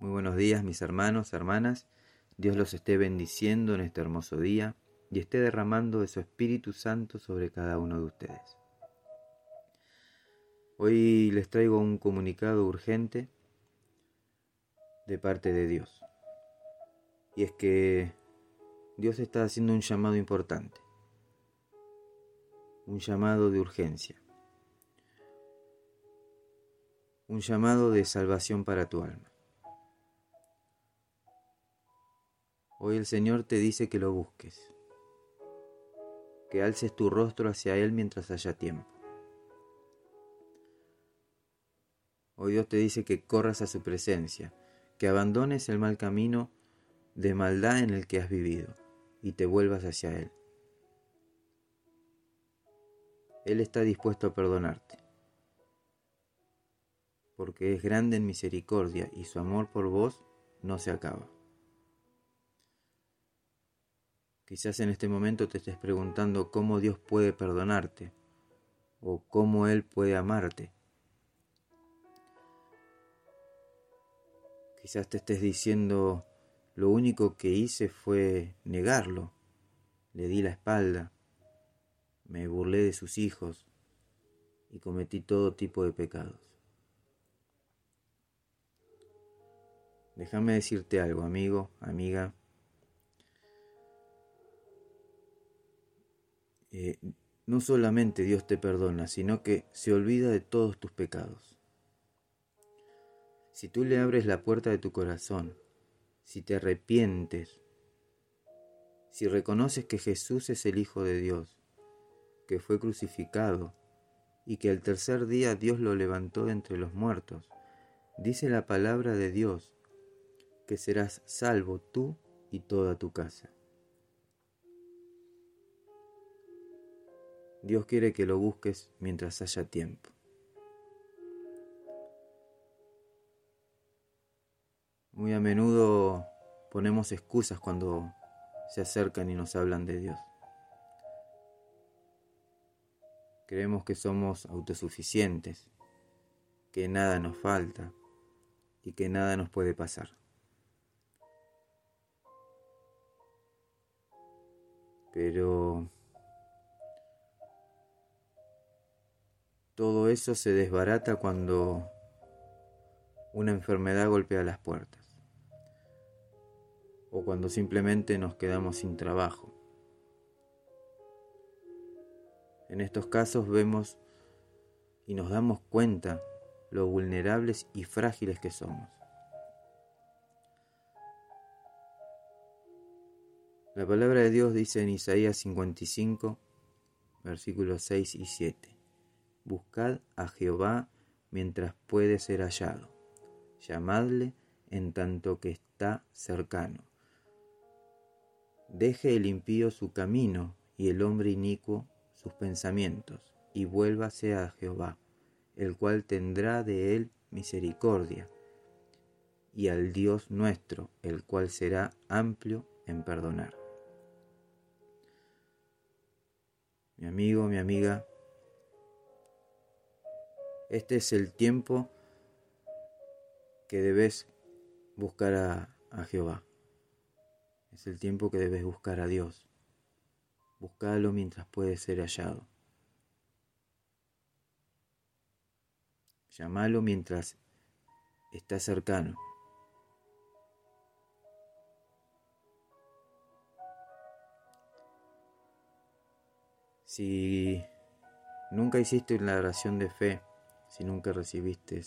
Muy buenos días mis hermanos, hermanas. Dios los esté bendiciendo en este hermoso día y esté derramando de su Espíritu Santo sobre cada uno de ustedes. Hoy les traigo un comunicado urgente de parte de Dios. Y es que Dios está haciendo un llamado importante. Un llamado de urgencia. Un llamado de salvación para tu alma. Hoy el Señor te dice que lo busques, que alces tu rostro hacia Él mientras haya tiempo. Hoy Dios te dice que corras a su presencia, que abandones el mal camino de maldad en el que has vivido y te vuelvas hacia Él. Él está dispuesto a perdonarte, porque es grande en misericordia y su amor por vos no se acaba. Quizás en este momento te estés preguntando cómo Dios puede perdonarte o cómo Él puede amarte. Quizás te estés diciendo, lo único que hice fue negarlo. Le di la espalda, me burlé de sus hijos y cometí todo tipo de pecados. Déjame decirte algo, amigo, amiga. No solamente Dios te perdona, sino que se olvida de todos tus pecados. Si tú le abres la puerta de tu corazón, si te arrepientes, si reconoces que Jesús es el Hijo de Dios, que fue crucificado y que al tercer día Dios lo levantó de entre los muertos, dice la palabra de Dios que serás salvo tú y toda tu casa. Dios quiere que lo busques mientras haya tiempo. Muy a menudo ponemos excusas cuando se acercan y nos hablan de Dios. Creemos que somos autosuficientes, que nada nos falta y que nada nos puede pasar. Pero Todo eso se desbarata cuando una enfermedad golpea las puertas o cuando simplemente nos quedamos sin trabajo. En estos casos vemos y nos damos cuenta lo vulnerables y frágiles que somos. La palabra de Dios dice en Isaías 55, versículos 6 y 7. Buscad a Jehová mientras puede ser hallado. Llamadle en tanto que está cercano. Deje el impío su camino y el hombre inicuo sus pensamientos, y vuélvase a Jehová, el cual tendrá de él misericordia, y al Dios nuestro, el cual será amplio en perdonar. Mi amigo, mi amiga, este es el tiempo que debes buscar a, Jehová. Es el tiempo que debes buscar a Dios. Búscalo mientras puede ser hallado. Llámalo mientras está cercano. Si nunca hiciste la oración de fe, si nunca recibiste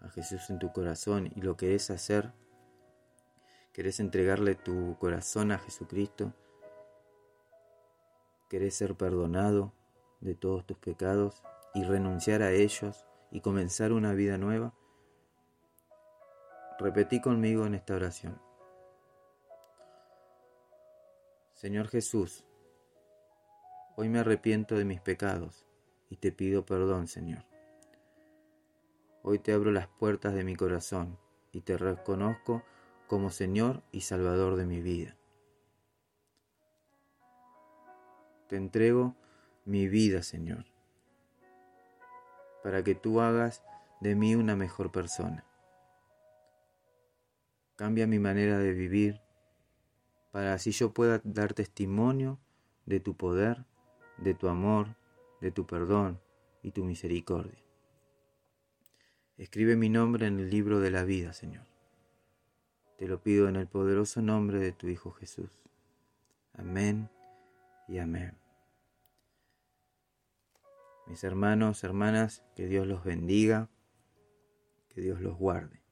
a Jesús en tu corazón y lo querés hacer, querés entregarle tu corazón a Jesucristo, querés ser perdonado de todos tus pecados y renunciar a ellos y comenzar una vida nueva, repetí conmigo en esta oración. Señor Jesús, hoy me arrepiento de mis pecados y te pido perdón, Señor. Hoy te abro las puertas de mi corazón y te reconozco como Señor y Salvador de mi vida. Te entrego mi vida, Señor, para que tú hagas de mí una mejor persona. Cambia mi manera de vivir para así yo pueda dar testimonio de tu poder, de tu amor, de tu perdón y tu misericordia. Escribe mi nombre en el libro de la vida, Señor. Te lo pido en el poderoso nombre de tu Hijo Jesús. Amén y amén. Mis hermanos, hermanas, que Dios los bendiga, que Dios los guarde.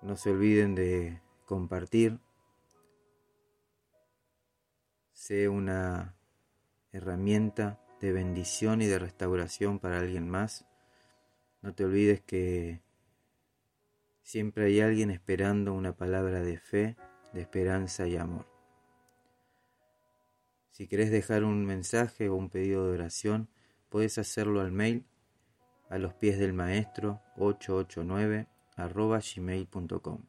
No se olviden de compartir. Sé una herramienta de bendición y de restauración para alguien más. No te olvides que siempre hay alguien esperando una palabra de fe, de esperanza y amor. Si querés dejar un mensaje o un pedido de oración, puedes hacerlo al mail a los pies del maestro 889 arroba gmail.com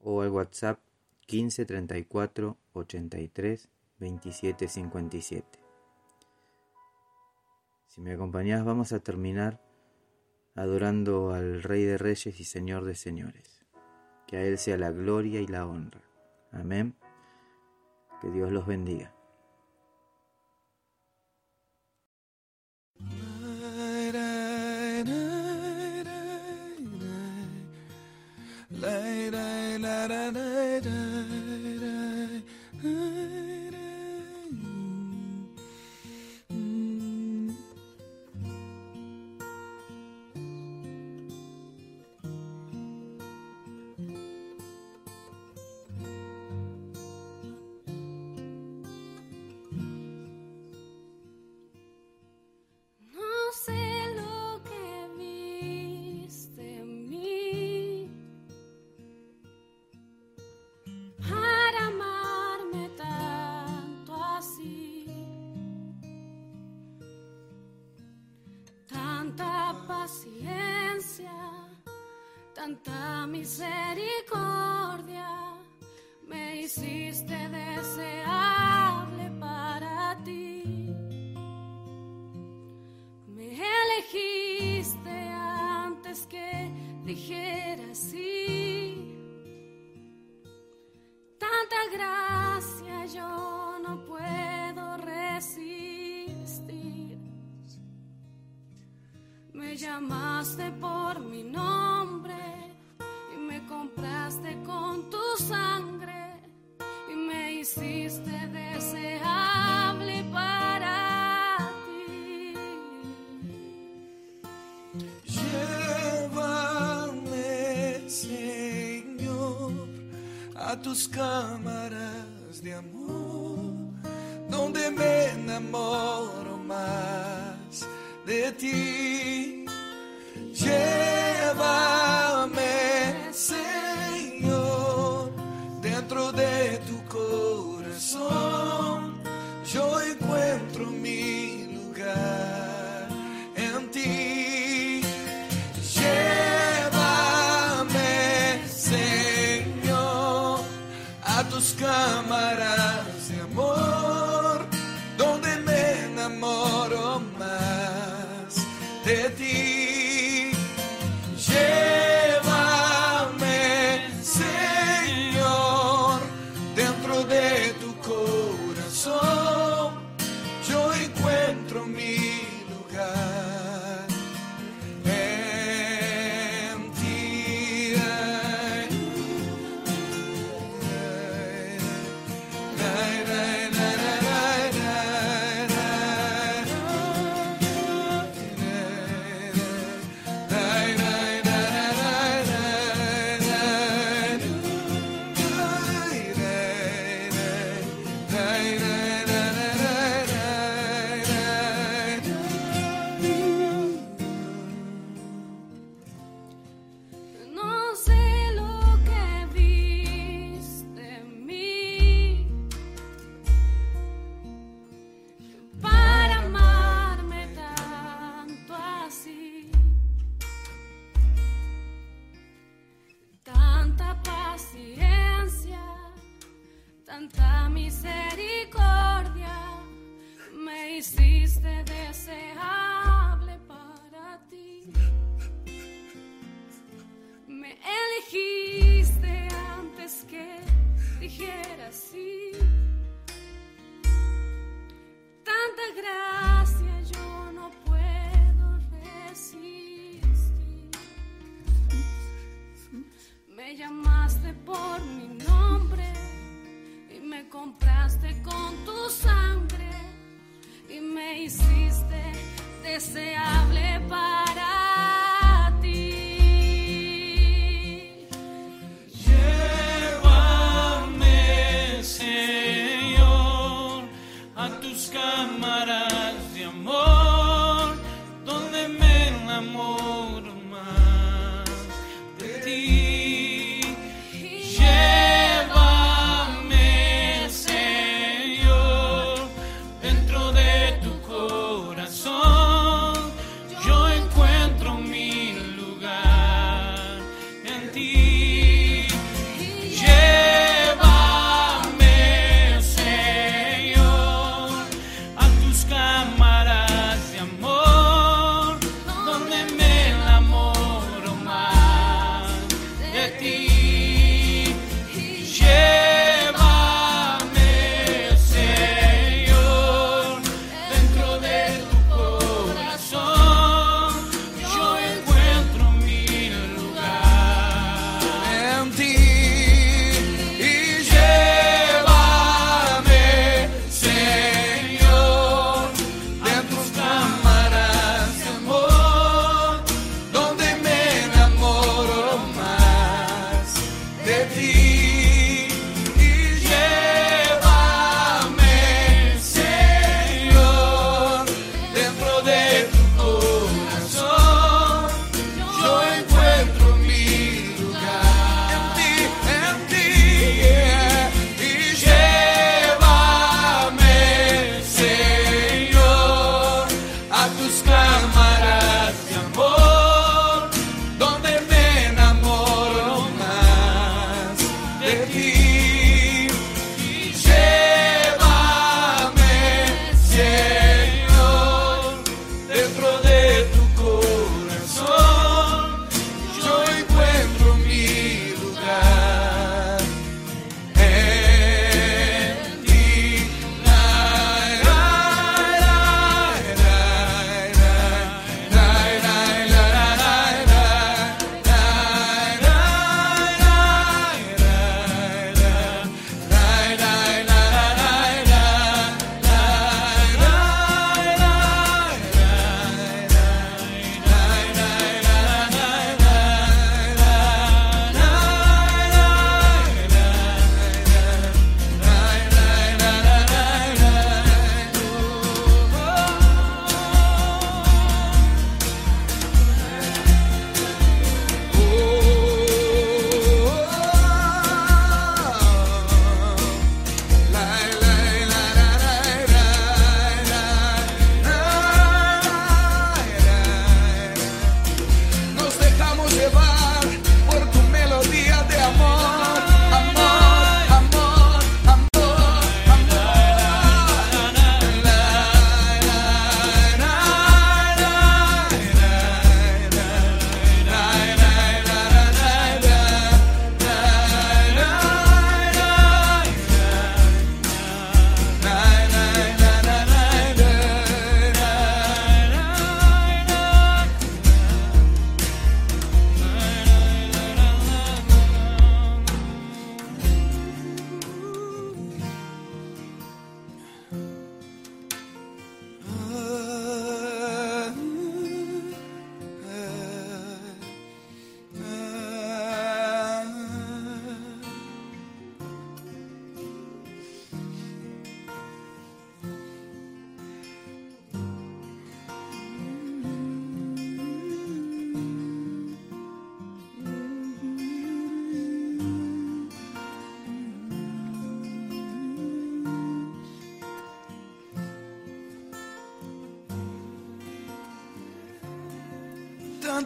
o al WhatsApp 15 34 83 27 57. Si me acompañás vamos a terminar adorando al Rey de Reyes y Señor de Señores. Que a Él sea la gloria y la honra. Amén. Que Dios los bendiga. Tanta misericordia, llamaste por mi nombre compraste con tu sangre y me hiciste deseable para ti. Llévame, Señor, a tus cámaras de amor, donde me enamoro más de ti. Señor, dentro de tu corazón, yo encuentro mi con tu sangre y me hiciste desear.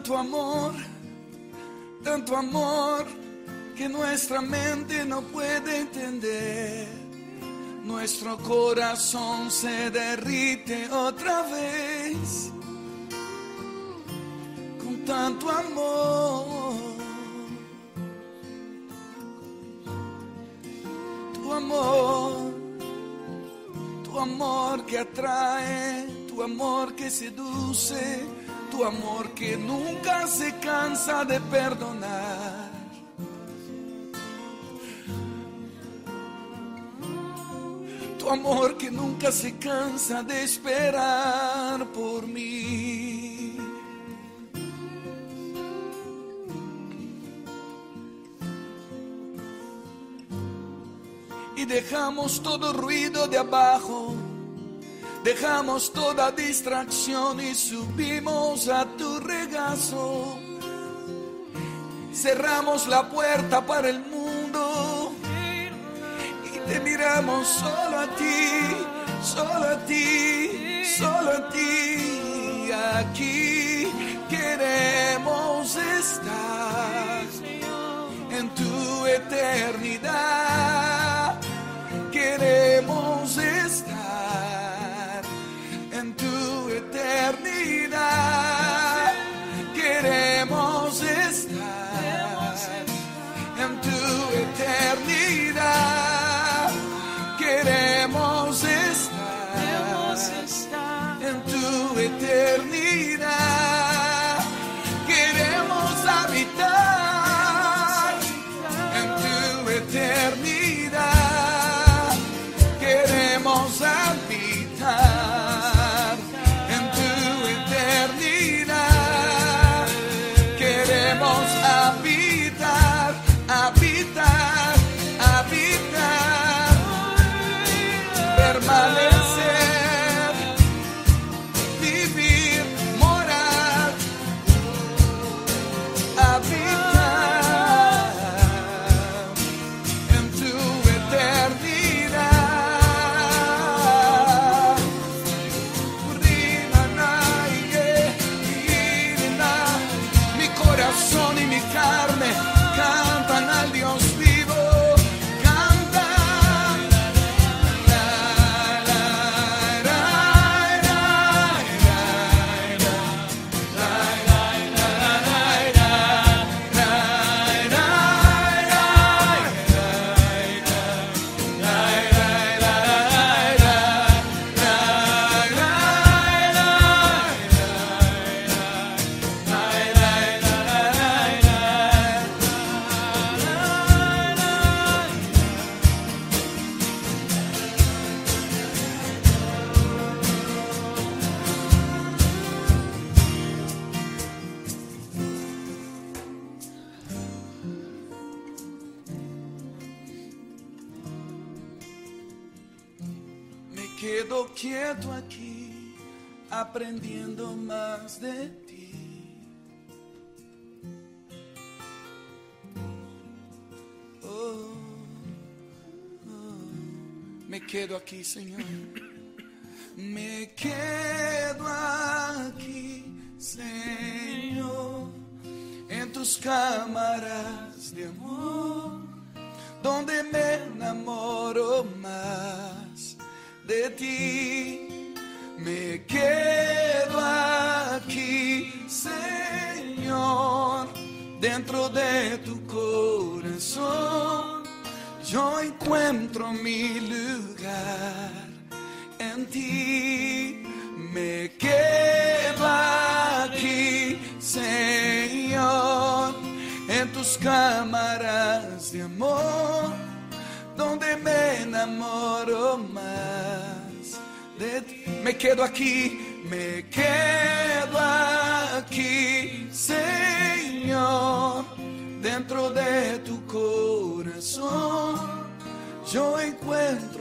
tanto amor, tanto amor que nuestra mente no puede entender. Nuestro corazón se derrite otra vez con tanto amor. Tu amor, tu amor que atrae, tu amor que seduce tu amor que nunca se cansa de perdonar. Tu amor que nunca se cansa de esperar por mí. Y dejamos todo ruido de abajo, dejamos toda distracción y subimos a tu regazo. Cerramos la puerta para el mundo y te miramos solo a ti, solo a ti, solo a ti. Aquí queremos estar en tu eternidad. Quieto aquí, aprendiendo más de ti. Oh, oh. Me quedo aquí, Señor. Me quedo aquí, Señor, en tus cámaras de amor donde me enamoro más de ti. Me quedo aquí, Señor, dentro de tu corazón. Yo encuentro mi lugar en ti. Me quedo aquí, Señor, en tus cámaras de amor, donde me enamoro más de ti. Me quedo aquí, me quedo aquí, Señor, dentro de tu corazón. Yo encuentro